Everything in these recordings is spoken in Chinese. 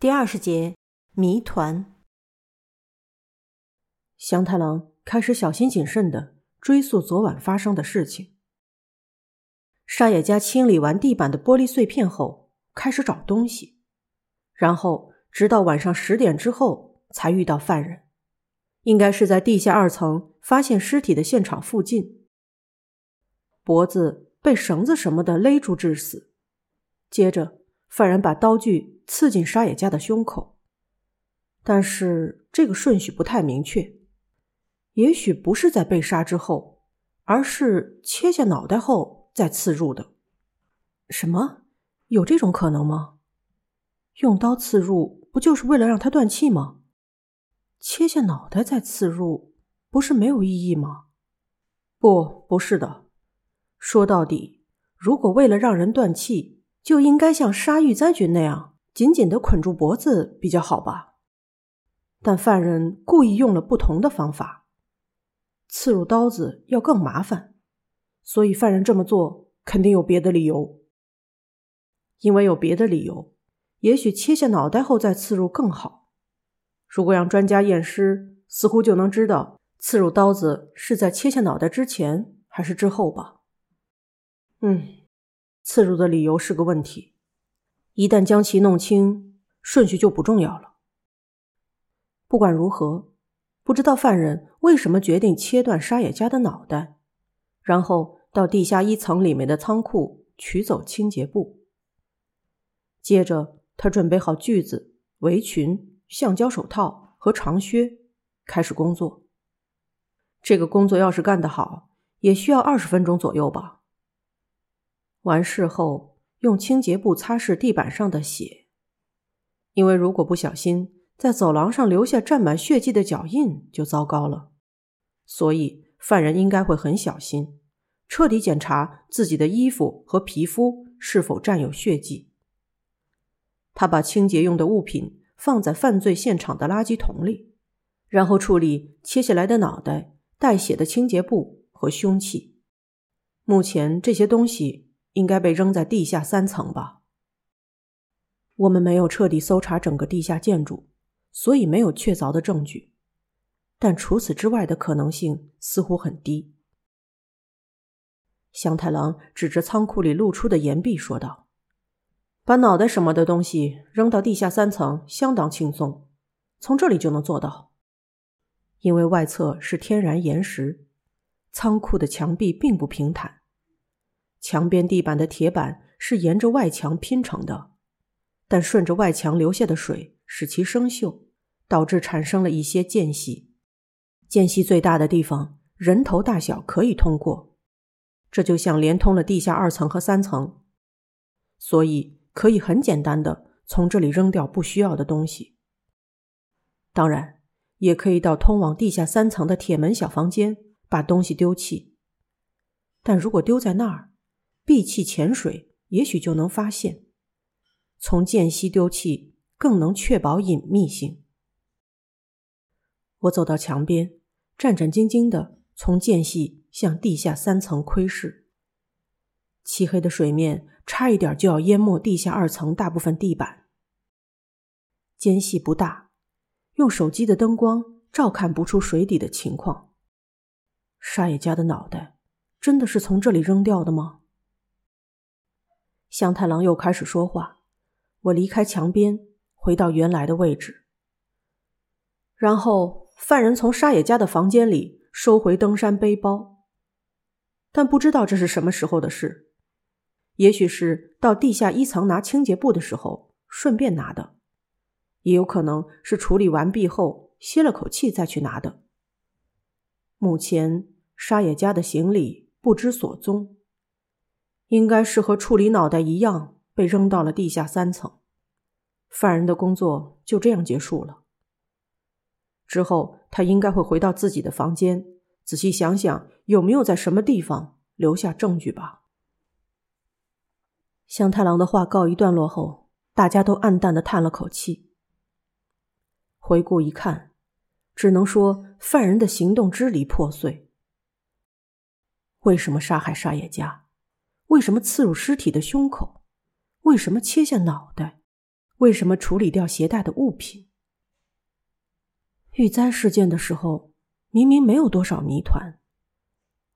第二十节谜团。祥太郎开始小心谨慎的追溯昨晚发生的事情。沙野家清理完地板的玻璃碎片后，开始找东西，然后直到晚上十点之后才遇到犯人，应该是在地下二层发现尸体的现场附近，脖子被绳子什么的勒住致死，接着。犯人把刀具刺进沙野家的胸口，但是这个顺序不太明确，也许不是在被杀之后，而是切下脑袋后再刺入的。什么？有这种可能吗？用刀刺入不就是为了让他断气吗？切下脑袋再刺入，不是没有意义吗？不，不是的。说到底，如果为了让人断气，就应该像杀玉灾君那样紧紧的捆住脖子比较好吧？但犯人故意用了不同的方法，刺入刀子要更麻烦，所以犯人这么做肯定有别的理由。因为有别的理由，也许切下脑袋后再刺入更好。如果让专家验尸，似乎就能知道刺入刀子是在切下脑袋之前还是之后吧？嗯。刺入的理由是个问题，一旦将其弄清，顺序就不重要了。不管如何，不知道犯人为什么决定切断沙野家的脑袋，然后到地下一层里面的仓库取走清洁布。接着，他准备好锯子、围裙、橡胶手套和长靴，开始工作。这个工作要是干得好，也需要二十分钟左右吧。完事后，用清洁布擦拭地板上的血，因为如果不小心在走廊上留下沾满血迹的脚印，就糟糕了。所以，犯人应该会很小心，彻底检查自己的衣服和皮肤是否沾有血迹。他把清洁用的物品放在犯罪现场的垃圾桶里，然后处理切下来的脑袋、带血的清洁布和凶器。目前，这些东西。应该被扔在地下三层吧。我们没有彻底搜查整个地下建筑，所以没有确凿的证据。但除此之外的可能性似乎很低。香太郎指着仓库里露出的岩壁说道：“把脑袋什么的东西扔到地下三层相当轻松，从这里就能做到。因为外侧是天然岩石，仓库的墙壁并不平坦。”墙边地板的铁板是沿着外墙拼成的，但顺着外墙流下的水使其生锈，导致产生了一些间隙。间隙最大的地方，人头大小可以通过，这就像连通了地下二层和三层，所以可以很简单的从这里扔掉不需要的东西。当然，也可以到通往地下三层的铁门小房间把东西丢弃，但如果丢在那儿，闭气潜水，也许就能发现。从间隙丢弃，更能确保隐秘性。我走到墙边，战战兢兢的从间隙向地下三层窥视。漆黑的水面差一点就要淹没地下二层大部分地板。间隙不大，用手机的灯光照看不出水底的情况。沙野家的脑袋真的是从这里扔掉的吗？香太郎又开始说话。我离开墙边，回到原来的位置。然后，犯人从沙野家的房间里收回登山背包，但不知道这是什么时候的事。也许是到地下一层拿清洁布的时候顺便拿的，也有可能是处理完毕后歇了口气再去拿的。目前，沙野家的行李不知所踪。应该是和处理脑袋一样，被扔到了地下三层。犯人的工作就这样结束了。之后，他应该会回到自己的房间，仔细想想有没有在什么地方留下证据吧。香太郎的话告一段落后，大家都暗淡的叹了口气。回顾一看，只能说犯人的行动支离破碎。为什么杀害沙野家？为什么刺入尸体的胸口？为什么切下脑袋？为什么处理掉携带的物品？遇灾事件的时候，明明没有多少谜团，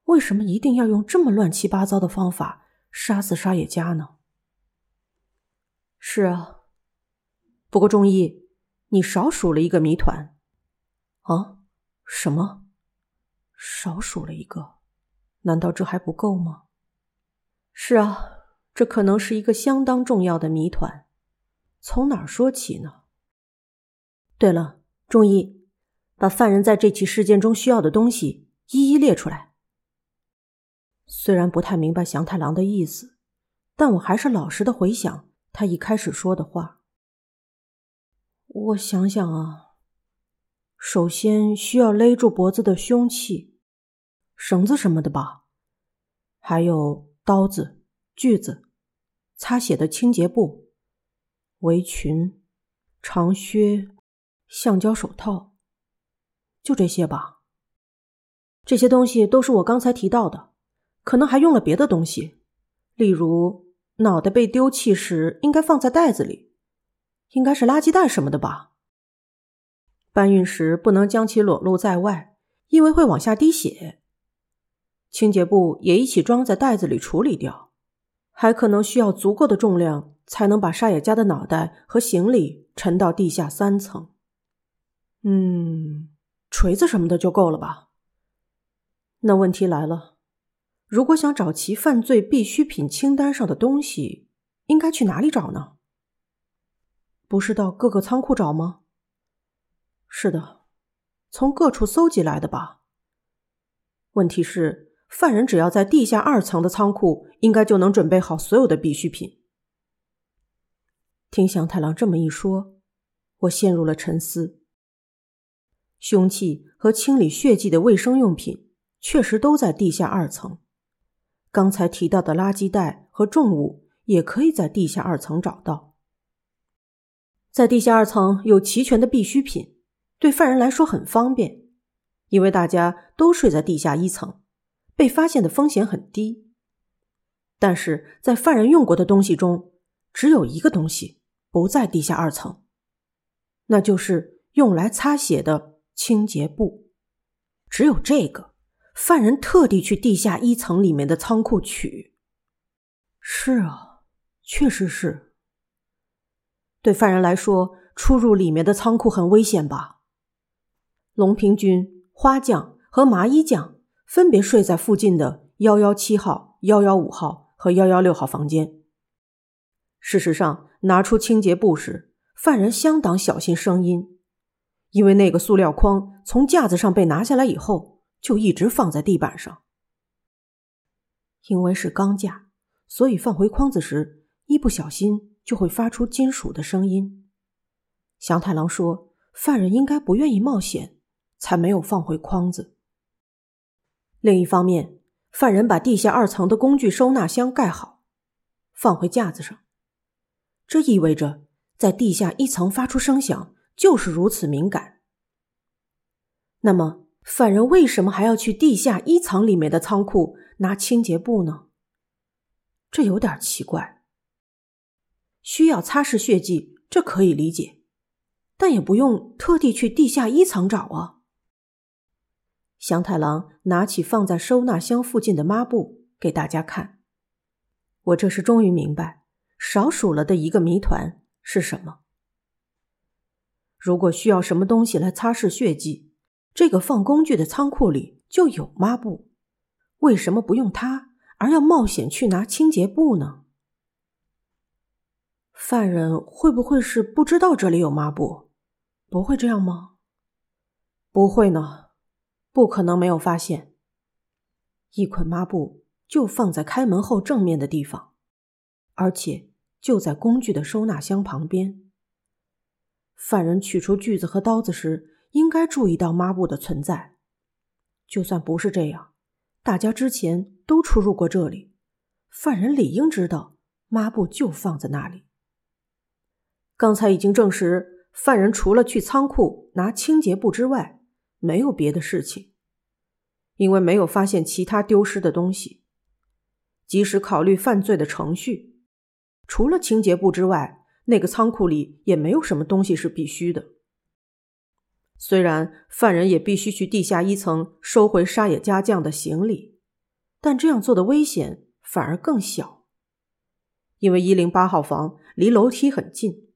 为什么一定要用这么乱七八糟的方法杀死沙野家呢？是啊，不过仲义，你少数了一个谜团。啊？什么？少数了一个？难道这还不够吗？是啊，这可能是一个相当重要的谜团。从哪儿说起呢？对了，仲义，把犯人在这起事件中需要的东西一一列出来。虽然不太明白祥太郎的意思，但我还是老实的回想他一开始说的话。我想想啊。首先需要勒住脖子的凶器，绳子什么的吧，还有刀子、锯子、擦血的清洁布、围裙、长靴、橡胶手套，就这些吧。这些东西都是我刚才提到的，可能还用了别的东西，例如脑袋被丢弃时应该放在袋子里，应该是垃圾袋什么的吧。搬运时不能将其裸露在外，因为会往下滴血。清洁布也一起装在袋子里处理掉，还可能需要足够的重量才能把沙野家的脑袋和行李沉到地下三层。嗯，锤子什么的就够了吧？那问题来了，如果想找其犯罪必需品清单上的东西，应该去哪里找呢？不是到各个仓库找吗？是的，从各处搜集来的吧。问题是，犯人只要在地下二层的仓库，应该就能准备好所有的必需品。听祥太郎这么一说，我陷入了沉思。凶器和清理血迹的卫生用品确实都在地下二层，刚才提到的垃圾袋和重物也可以在地下二层找到。在地下二层有齐全的必需品。对犯人来说很方便，因为大家都睡在地下一层，被发现的风险很低。但是在犯人用过的东西中，只有一个东西不在地下二层，那就是用来擦血的清洁布。只有这个，犯人特地去地下一层里面的仓库取。是啊，确实是。对犯人来说，出入里面的仓库很危险吧？龙平君、花匠和麻衣匠分别睡在附近的幺幺七号、幺幺五号和幺幺六号房间。事实上，拿出清洁布时，犯人相当小心声音，因为那个塑料筐从架子上被拿下来以后，就一直放在地板上。因为是钢架，所以放回筐子时，一不小心就会发出金属的声音。祥太郎说，犯人应该不愿意冒险。才没有放回筐子。另一方面，犯人把地下二层的工具收纳箱盖好，放回架子上。这意味着，在地下一层发出声响就是如此敏感。那么，犯人为什么还要去地下一层里面的仓库拿清洁布呢？这有点奇怪。需要擦拭血迹，这可以理解，但也不用特地去地下一层找啊。祥太郎拿起放在收纳箱附近的抹布给大家看。我这时终于明白，少数了的一个谜团是什么。如果需要什么东西来擦拭血迹，这个放工具的仓库里就有抹布，为什么不用它，而要冒险去拿清洁布呢？犯人会不会是不知道这里有抹布？不会这样吗？不会呢。不可能没有发现，一捆抹布就放在开门后正面的地方，而且就在工具的收纳箱旁边。犯人取出锯子和刀子时，应该注意到抹布的存在。就算不是这样，大家之前都出入过这里，犯人理应知道抹布就放在那里。刚才已经证实，犯人除了去仓库拿清洁布之外。没有别的事情，因为没有发现其他丢失的东西。即使考虑犯罪的程序，除了清洁布之外，那个仓库里也没有什么东西是必须的。虽然犯人也必须去地下一层收回沙野家将的行李，但这样做的危险反而更小，因为一零八号房离楼梯很近，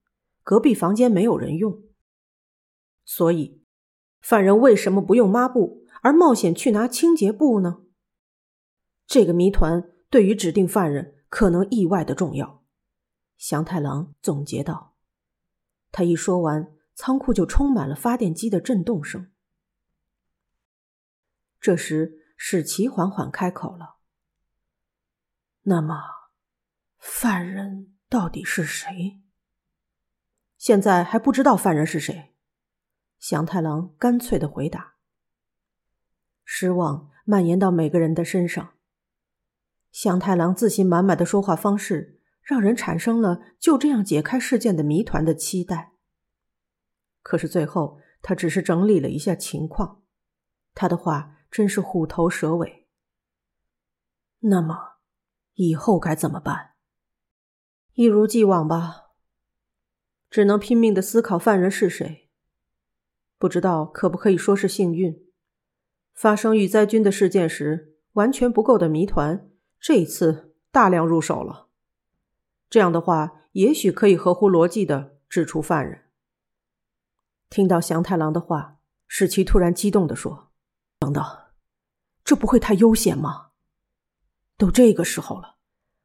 隔壁房间没有人用，所以犯人为什么不用抹布，而冒险去拿清洁布呢？这个谜团对于指定犯人可能意外的重要。祥太郎总结道。他一说完。仓库就充满了发电机的震动声。这时，史奇缓缓开口了：“那么，犯人到底是谁？”现在还不知道犯人是谁。祥太郎干脆的回答。失望蔓延到每个人的身上。祥太郎自信满满的说话方式，让人产生了就这样解开事件的谜团的期待。可是最后，他只是整理了一下情况，他的话真是虎头蛇尾。那么，以后该怎么办？一如既往吧，只能拼命的思考犯人是谁。不知道可不可以说是幸运，发生遇灾军的事件时完全不够的谜团，这一次大量入手了。这样的话，也许可以合乎逻辑的指出犯人。听到祥太郎的话，史奇突然激动地说：“等等，这不会太悠闲吗？都这个时候了，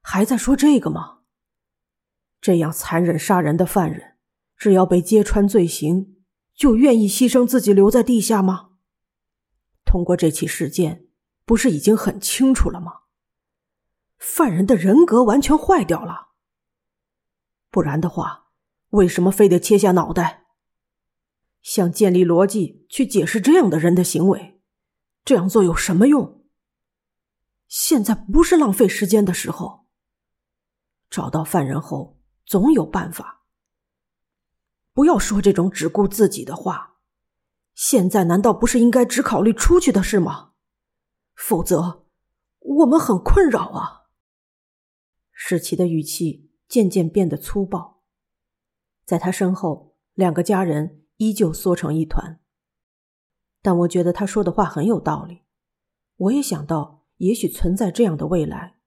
还在说这个吗？这样残忍杀人的犯人，只要被揭穿罪行，就愿意牺牲自己留在地下吗？通过这起事件，不是已经很清楚了吗？犯人的人格完全坏掉了。不然的话，为什么非得切下脑袋？”想建立逻辑去解释这样的人的行为，这样做有什么用？现在不是浪费时间的时候。找到犯人后，总有办法。不要说这种只顾自己的话。现在难道不是应该只考虑出去的事吗？否则，我们很困扰啊。史奇的语气渐渐变得粗暴，在他身后，两个家人。依旧缩成一团，但我觉得他说的话很有道理。我也想到，也许存在这样的未来，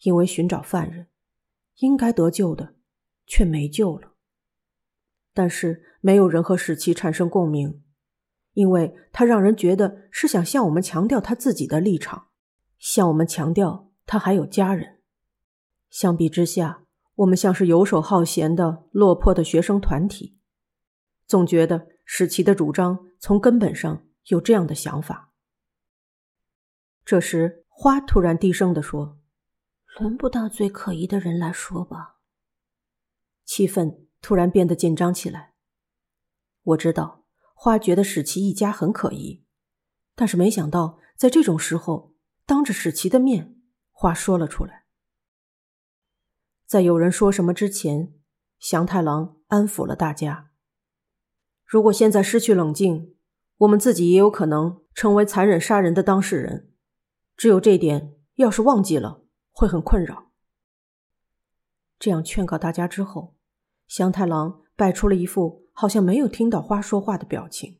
因为寻找犯人，应该得救的，却没救了。但是没有人和史奇产生共鸣，因为他让人觉得是想向我们强调他自己的立场，向我们强调他还有家人。相比之下，我们像是游手好闲的落魄的学生团体。总觉得史奇的主张从根本上有这样的想法。这时，花突然低声地说：“轮不到最可疑的人来说吧。”气氛突然变得紧张起来。我知道花觉得史奇一家很可疑，但是没想到在这种时候，当着史奇的面，花说了出来。在有人说什么之前，祥太郎安抚了大家。如果现在失去冷静，我们自己也有可能成为残忍杀人的当事人。只有这点，要是忘记了，会很困扰。这样劝告大家之后，祥太郎摆出了一副好像没有听到花说话的表情。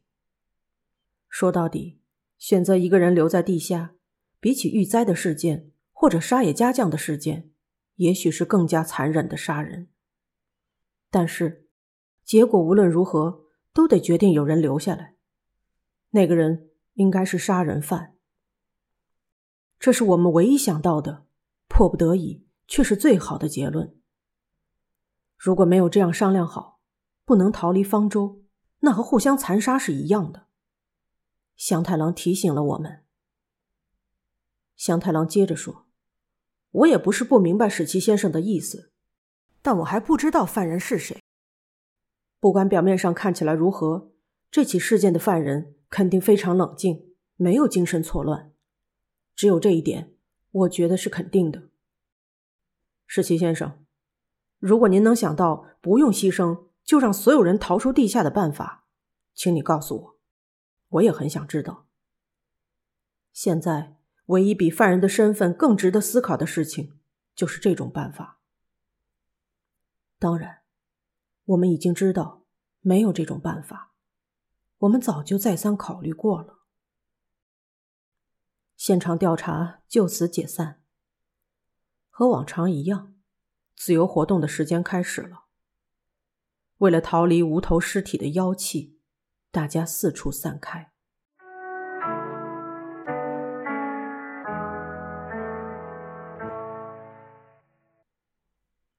说到底，选择一个人留在地下，比起遇灾的事件或者沙野家将的事件，也许是更加残忍的杀人。但是，结果无论如何。都得决定有人留下来，那个人应该是杀人犯。这是我们唯一想到的，迫不得已却是最好的结论。如果没有这样商量好，不能逃离方舟，那和互相残杀是一样的。祥太郎提醒了我们。祥太郎接着说：“我也不是不明白史奇先生的意思，但我还不知道犯人是谁。”不管表面上看起来如何，这起事件的犯人肯定非常冷静，没有精神错乱。只有这一点，我觉得是肯定的。石奇先生，如果您能想到不用牺牲就让所有人逃出地下的办法，请你告诉我，我也很想知道。现在，唯一比犯人的身份更值得思考的事情，就是这种办法。当然，我们已经知道没有这种办法，我们早就再三考虑过了。现场调查就此解散。和往常一样，自由活动的时间开始了。为了逃离无头尸体的妖气，大家四处散开。